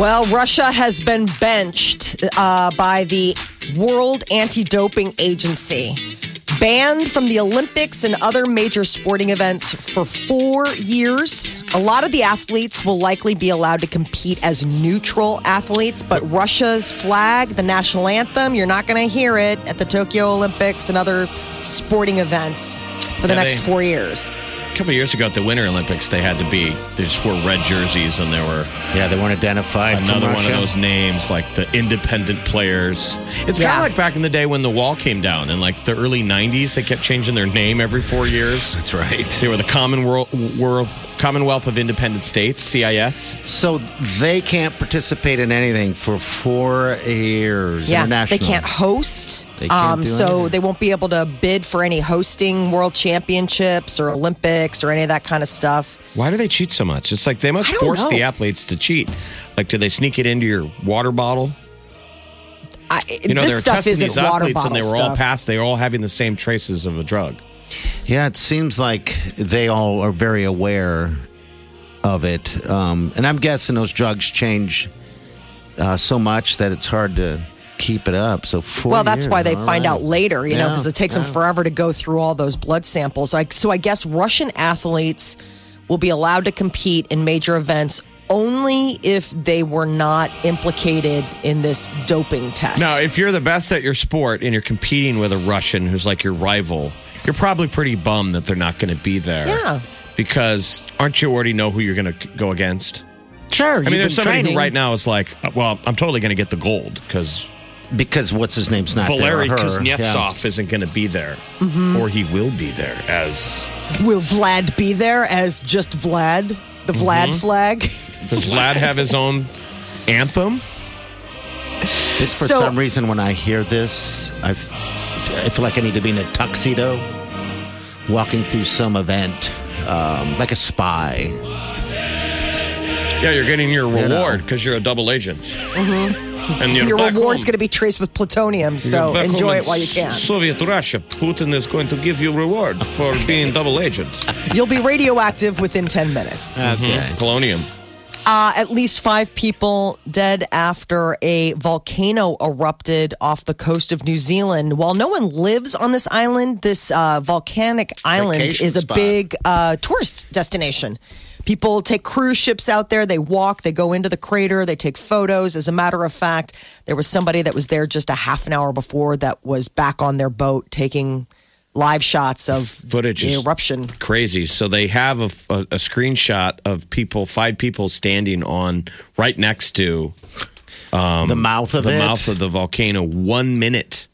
Well, Russia has been benched uh, by the World Anti Doping Agency, banned from the Olympics and other major sporting events for four years. A lot of the athletes will likely be allowed to compete as neutral athletes, but Russia's flag, the national anthem, you're not going to hear it at the Tokyo Olympics and other sporting events for the Yeah, next they- four years. A couple of years ago at the Winter Olympics, they had to be, they just wore red jerseys and there were Yeah, they weren't identified. another one of those names, like the independent players. It's kind of like back in the day when the wall came down in like the early 90s. They kept changing their name every four years. That's right. They were the Common World, World, Commonwealth of Independent States, CIS. So they can't participate in anything for four years. Yeah, they can't host. They can't um, do so anything. they won't be able to bid for any hosting world championships or Olympics or any of that kind of stuff. Why do they cheat so much? It's like they must force know. the athletes to cheat. Like, do they sneak it into your water bottle? I, You know, this they were stuff testing isn't these athletes and they were all stuff. passed. They were all having the same traces of a drug. Yeah, it seems like they all are very aware of it. Um, and I'm guessing those drugs change uh, so much that it's hard to keep it up. So four well, that's years, why they all find right. out later, you know, because it takes them forever to go through all those blood samples. Like, so I guess Russian athletes will be allowed to compete in major events only if they were not implicated in this doping test. Now, if you're the best at your sport and you're competing with a Russian who's like your rival, you're probably pretty bummed that they're not going to be there. Yeah. Because aren't you already know who you're going to go against? Sure. I mean, there's somebody who right now is like, uh, well, I'm totally going to get the gold because because what's his name's not Valery there. or her. Kuznetsov isn't going to be there, or he will be there as will Vlad be there as just Vlad, the Vlad Mm-hmm. flag? does Vlad have his own anthem? This for So- some reason when I hear this, I, I feel like I need to be in a tuxedo, walking through some event, um, like a spy. Yeah, you're getting your reward because you're a double agent. Mm-hmm. And Your back reward's going to be traced with plutonium, so You're back home enjoy it while you can. Soviet Russia, Putin is going to give you reward for being double agent. You'll be radioactive within 10 minutes. Okay. Polonium. Uh, at least five people dead after a volcano erupted off the coast of New Zealand. While no one lives on this island, this uh, volcanic island Vacation is a spot. big uh, tourist destination. People take cruise ships out there. They walk, they go into the crater, they take photos. As a matter of fact, there was somebody that was there just a half an hour before that was back on their boat taking live shots of Footage the eruption. crazy. So they have a, a, a screenshot of people, five people standing on right next to um, the mouth of the it. mouth of the volcano one minute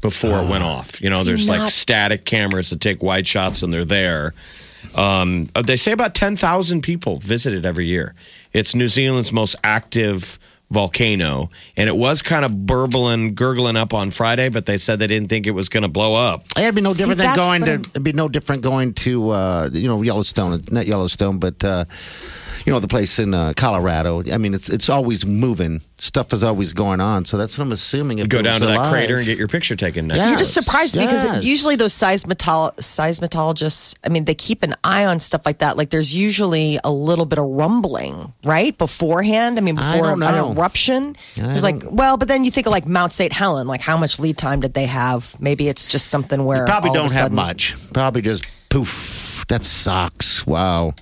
before it went off. You know, there's like static cameras that take wide shots and they're there. Um, uh, they say about 10,000 people visit it every year. It's New Zealand's most active volcano, and it was kind of burbling, gurgling up on Friday, but they said they didn't think it was going to blow up. It'd be no See, different than going to. I'm- It'd be no different going to uh, you know Yellowstone, not Yellowstone, but uh, you know the place in uh, Colorado. I mean, it's it's always moving. Stuff is always going on. So that's what I'm assuming. If Go down was to that crater and get your picture taken next. Yeah. to You're just surprised me because Yes. usually those seismotol- seismologists, I mean, they keep an eye on stuff like that. Like there's usually a little bit of rumbling, right? Beforehand. I mean, I before don't an know. Eruption. I It's like, well, but then you think of like Mount St. Helen, like how much lead time did they have? Maybe it's just something where Probably of a don't have much. Probably just poof. That sucks. Wow.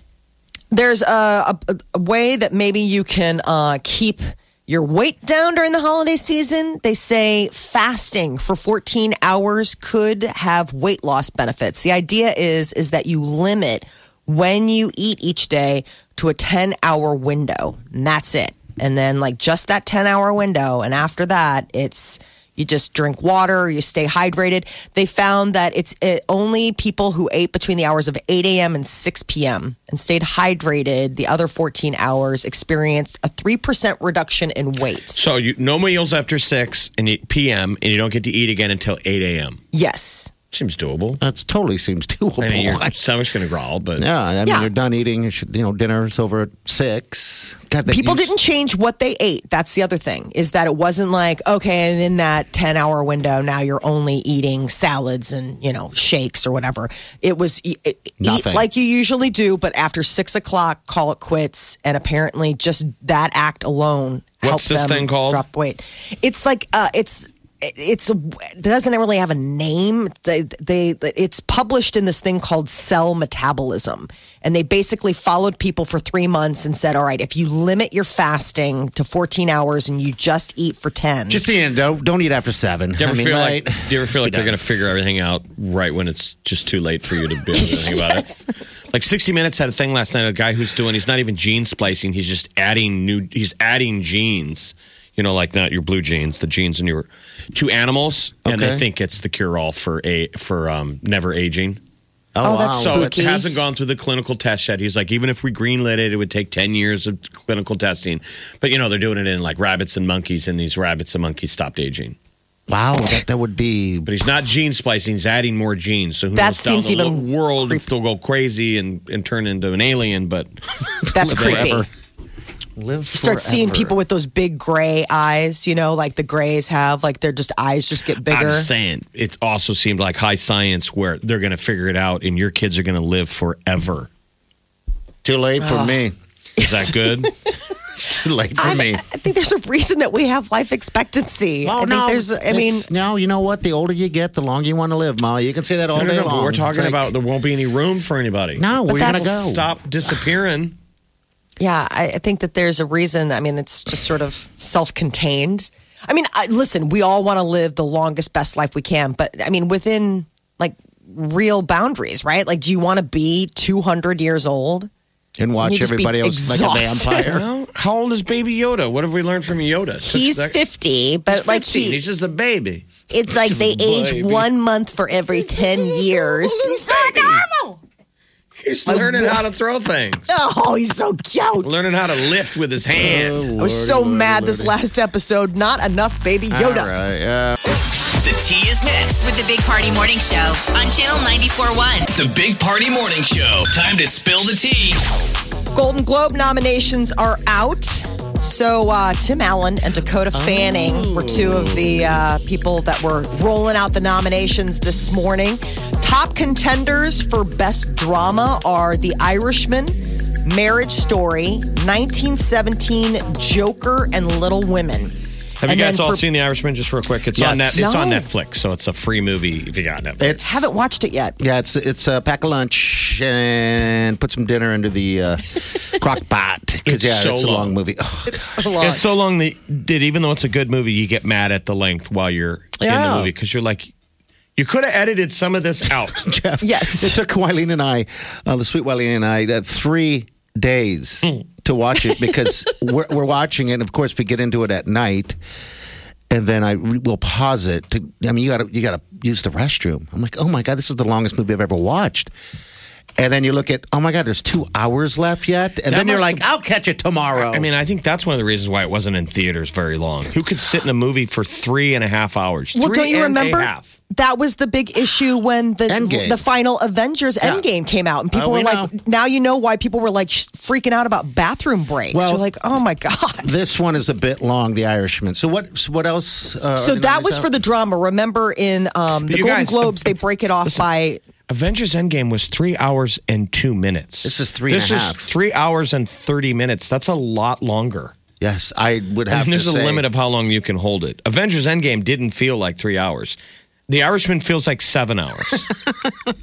There's a, a, a way that maybe you can uh, keep your weight down during the holiday season. They say fasting for 14 hours could have weight loss benefits. The idea is is that you limit when you eat each day to a 10 hour window, and that's it. And then like just that 10 hour window, and after that, it's You just drink water, you stay hydrated. They found that it's it, only people who ate between the hours of 8 a.m. and 6 p.m. and stayed hydrated the other 14 hours experienced a 3% reduction in weight. So you no meals after six and p.m. and you don't get to eat again until eight a.m. Yes. Seems doable. That totally seems doable. I mean, your stomach's going to growl, but yeah, I mean, Yeah. you're done eating. You know, dinner's over at six. God, they People used- didn't change what they ate. That's the other thing is that it wasn't like, okay, and in that 10 hour window, now you're only eating salads and, you know, shakes or whatever. It was e- e- eat Nothing. like you usually do, but after six o'clock, call it quits. And apparently just that act alone What's helps this them thing called? drop weight. It's like, uh, it's, it's it doesn't really have a name. They, they it's published in this thing called cell metabolism, and they basically followed people for three months and said, "All right, if you limit your fasting to 14 hours and you just eat for 10, Just the end. Don't, don't eat after seven. do you ever I mean, feel right? like do you ever feel like they're going to figure everything out right when it's just too late for you to be able to think about it? Like 60 Minutes had a thing last night. A guy who's doing he's not even gene splicing. He's just adding new. He's adding genes. You know, like not your blue genes, the genes in your two animals, and they think it's the cure all for a for um, never aging. Oh, that's So it Spooky. hasn't gone through the clinical test yet. He's like, even if we greenlit it, it would take 10 years of clinical testing. But, you know, they're doing it in like rabbits and monkeys, and these rabbits and monkeys stopped aging. Wow, that, that would be. But he's not gene splicing, he's adding more genes. So who That knows down the even world if they'll go crazy and, and turn into an alien. But that's creepy." forever. Live You Start seeing people with those big gray eyes, you know, like the grays have, like their just eyes just get bigger. I'm saying it also seemed like high science where they're going to figure it out and your kids are going to live forever. Too late for me. Is that good? Too late for I, me. I think there's a reason that we have life expectancy. Oh, I Oh think no! there's, I mean, no, you know what? The older you get, the longer you want to live, Molly. You can say that all no, no, day no, long. but we're talking like, about there won't be any room for anybody. no. Where you gonna go? Stop disappearing. Yeah, I, I think that there's a reason. I mean, it's just sort of self-contained. I mean, I, listen, we all want to live the longest, best life we can, but I mean, within like real boundaries, right? Like, do you want to be 200 years old? and watch You just be everybody else like a vampire. Well, how old is Baby Yoda? What have we learned from Yoda? He's That- 50, but He's like 15. he, he's just a baby. it's like they age Baby. one month for every 10 years. He's so normal. He's learning how to throw things. Oh, he's so cute. learning how to lift with his hand. I was so mad this last episode. Not enough baby Yoda. All right, yeah. The tea is next. With the Big Party Morning Show on Channel 94.1. The Big Party Morning Show. Time to spill the tea. Golden Globe nominations are out. So uh, Tim Allen and Dakota Fanning were two of the uh, people that were rolling out the nominations this morning. Top contenders for Best Drama are The Irishman, Marriage Story, 1917, Joker, and Little Women. Have And you guys all for- seen The Irishman? Just real quick, it's on net. It's on Netflix, so it's a free movie if you got Netflix. It's Haven't watched it yet. Yeah, it's it's a pack of lunch and put some dinner into the uh, crock pot because yeah, so it's a long long. movie. Oh, It's a lot. It's so long that did even though it's a good movie, you get mad at the length while you're in the movie because you're like, you could have edited some of this out. Jeff, Yes. it took Wileen and I, uh, the sweet Wileen and I, uh, three days to watch it because we're, we're watching it. And of course, we get into it at night. And then I will pause it. To, I mean, you got to you got to use the restroom. I'm like, oh my god, this is the longest movie I've ever watched. And then you look at, oh my god, there's two hours left yet. And That then you're must like, I'll catch it tomorrow. I mean, I think that's one of the reasons why it wasn't in theaters very long. Who could sit in a movie for three and a half hours? Well, Three don't you and remember? That was the big issue when the Endgame. the final Avengers Yeah. Endgame came out, and people Oh, were we like, know. "Now you know why people were like freaking out about bathroom breaks." Well- You're like, "Oh my god!" this one is a bit long, The Irishman. So what? So what else? Uh, So that was nominees for the drama. Remember, in um, the you Golden guys- Globes, they break it off by Avengers Endgame was three hours and two minutes. This is three and This a is half. three hours and thirty minutes. That's a lot longer. Yes, I would have And there's a say. limit of how long you can hold it. Avengers Endgame didn't feel like three hours. The Irishman feels like seven hours.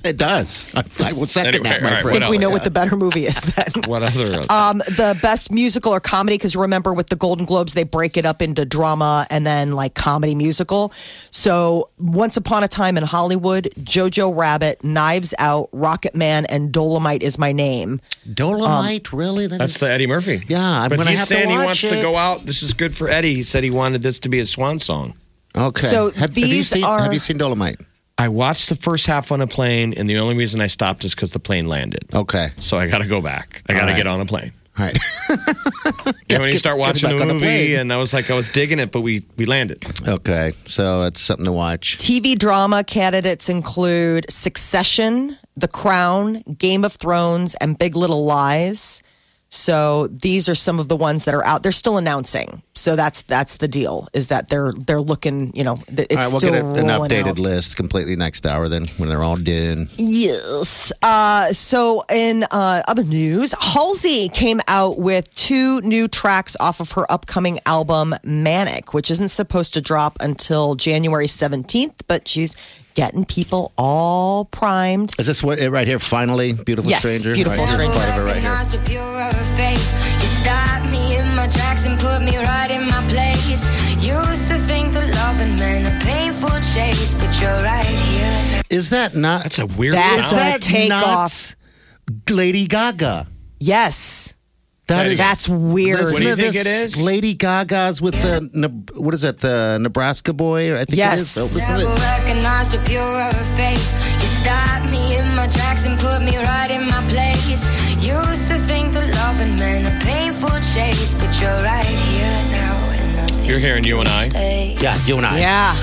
It does. I, I will second Anyway, that, my all right, friend. I think we know what the better movie is then. what other? Um, the best musical or comedy, because remember with the Golden Globes, they break it up into drama and then like comedy musical. So Once Upon a Time in Hollywood, Jojo Rabbit, Knives Out, Rocketman, and Dolemite is my name. Dolemite, really? That That's is- the Eddie Murphy. Yeah, I'm but gonna he's have to saying he watch wants to go out. This is good for Eddie. He said he wanted this to be his swan song. Okay. So have, have you these seen are- Have you seen Dolemite? I watched the first half on a plane, and the only reason I stopped is because the plane landed. Okay. So I got to go back. I got to right. get on a plane. All right. And when you start watching the on the movie, and I was like, I was digging it, but we we landed. okay. So that's something to watch. TV drama candidates include Succession, The Crown, Game of Thrones, and Big Little Lies. So these are some of the ones that are out. They're still announcing. So that's that's the deal. Is that they're they're looking. You know, it's All right, we'll still get a, an updated out. list completely next hour then when they're all done. Yes. Uh, so, in uh, other news, Halsey came out with two new tracks off of her upcoming album, Manic, which isn't supposed to drop until January 17th, but she's getting people all primed. Is this what it right here? Finally, beautiful Yes, stranger. Beautiful All right, here's Stranger. part of it right here. Recognized face. You stopped me in my tracks and put me right in my place. Used to think that loving meant a painful chase, but you're right here. Is that not? That's a weird That's sound. a that takeoff. not Lady Gaga. Yes. That is. That's weird. What do you to think it this. is? Lady Gaga's with the Ne- what is that? The Nebraska boy? I think Yes. it is. Oh, Never listen to this. recognized a purer face. You stopped me in my tracks and put me right in my place. Used to think that loving meant a painful chase, but you're right here now. and nothing You're hearing you and I. stay. Yeah, you and I. Yeah.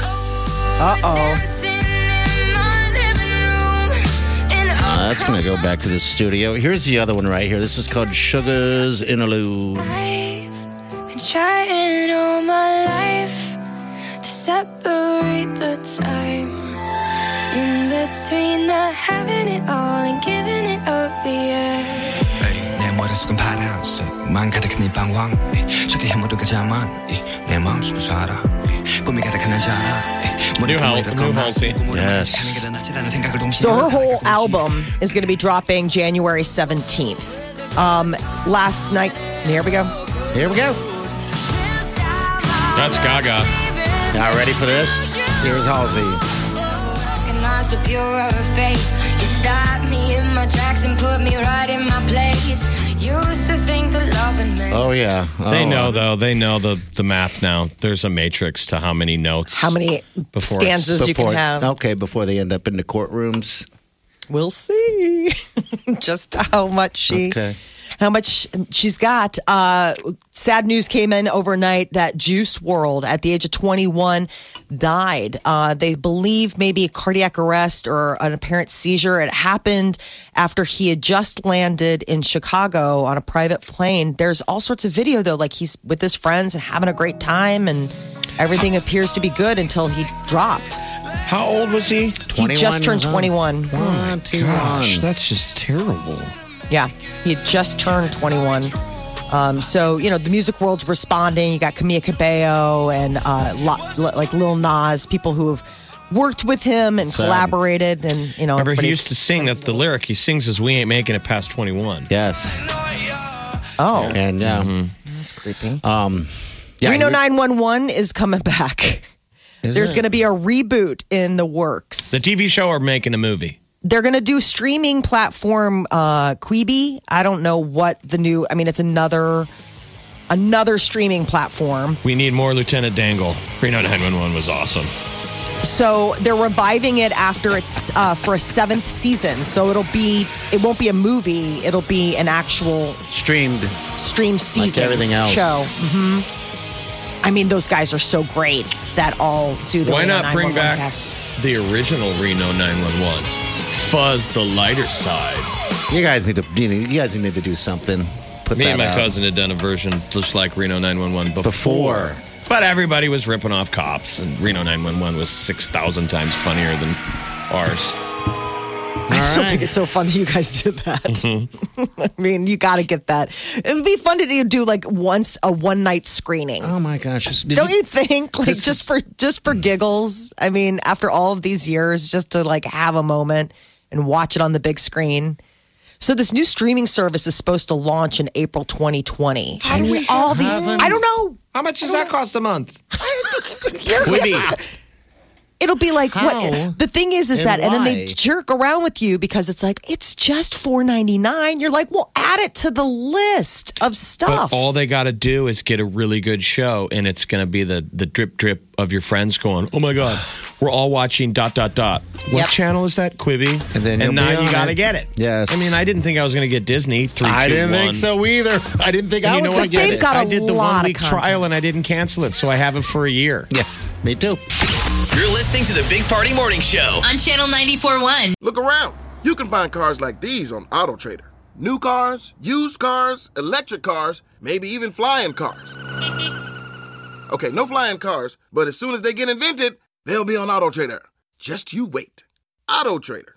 Uh-oh. Dancing that's going to go back to the studio. Here's the other one right here. This is called Suga's Interlude. I've been trying all my life to separate the time in between the having it all and giving it up. Yeah. 내 머릿속은 파란색 망 방황 저기 내 살아 꿈이 가득한 자라 New Halsey. Yes. So her whole album is going to be dropping January 17th. Um, last night, here we go. Here we go. That's Gaga. Y'all ready for this? Here's Halsey. Recognized a purer face. You stopped me in my tracks and put me right in my place. Used to think that loving meant Oh yeah. They Oh, know though. They know the the math now. There's a matrix to how many notes. How many Before stanzas you can have? Okay, before they end up in the courtrooms. We'll see just how much she. Okay. How much she's got. Uh, sad news came in overnight that Juice WRLD, at the age of 21, died. Uh, they believe maybe a cardiac arrest or an apparent seizure. It happened after he had just landed in Chicago on a private plane. There's all sorts of video, though, like he's with his friends and having a great time, and everything appears to be good until he dropped. How old was he? He just turned years old. 21. Gosh, that's just terrible. Yeah, he had just turned 21. Um, so you know the music world's responding. You got Camila Cabello and uh, lo- like Lil Nas, people who have worked with him and Sad. collaborated, and you know. Remember, he used to sing. That's the lyric. He sings as "We ain't making it past 21." Yes. Oh, And yeah. that's creepy. Um yeah, Reno 911 is coming back. is There's going to be a reboot in the works. The TV show or making a movie. They're going to do streaming platform uh, Quibi. I don't know what the new. I mean, it's another another streaming platform. We need more Lieutenant Dangle. Reno 911 was awesome. So they're reviving it after it's uh, for a seventh season. So it'll be it won't be a movie. It'll be an actual streamed. stream season everything else. show. hmm I mean, those guys are so great that all do the Why Reno not bring back cast. the original Reno 911? Fuzz the lighter side. You guys need to you, know, you guys need to do something. Put Me that and my out. cousin had done a version just like Reno 911 before. Before. But everybody was ripping off cops, and Reno 911 was 6,000 times funnier than ours. I still right. think it's so fun that you guys did that. Mm-hmm. I mean, you got to get that. It would be fun to do, do like once a one night screening. Oh my gosh. Did Don't you think? Like just is- for just for giggles. I mean, after all of these years, just to like have a moment and watch it on the big screen. So this new streaming service is supposed to launch in April 2020. How do we all these haven't- I don't know. How much does that cost a month? You're- Quibi. It'll be like How? what the thing is is And that and then they jerk around with you because it's like it's just four ninety nine. You're like, well, add it to the list of stuff. But all they got to do is get a really good show, and it's going to be the the drip drip of your friends going, "Oh my god, we're all watching dot dot dot." What Yep. channel is that? Quibi. And then you'll now you got to get it. Yes. I mean, I didn't think I was going to get Disney. Three, I two, didn't one. think so either. I didn't think And I you was know going to get They've it. got a I did the lot one of week trial and I didn't cancel it, so I have it for a year. yeah, me too. You're listening to the Big Party Morning Show. On Channel 94.1. Look around. You can find cars like these on AutoTrader. New cars, used cars, electric cars, maybe even flying cars. Okay, no flying cars, but as soon as they get invented, they'll be on AutoTrader. Just you wait. AutoTrader.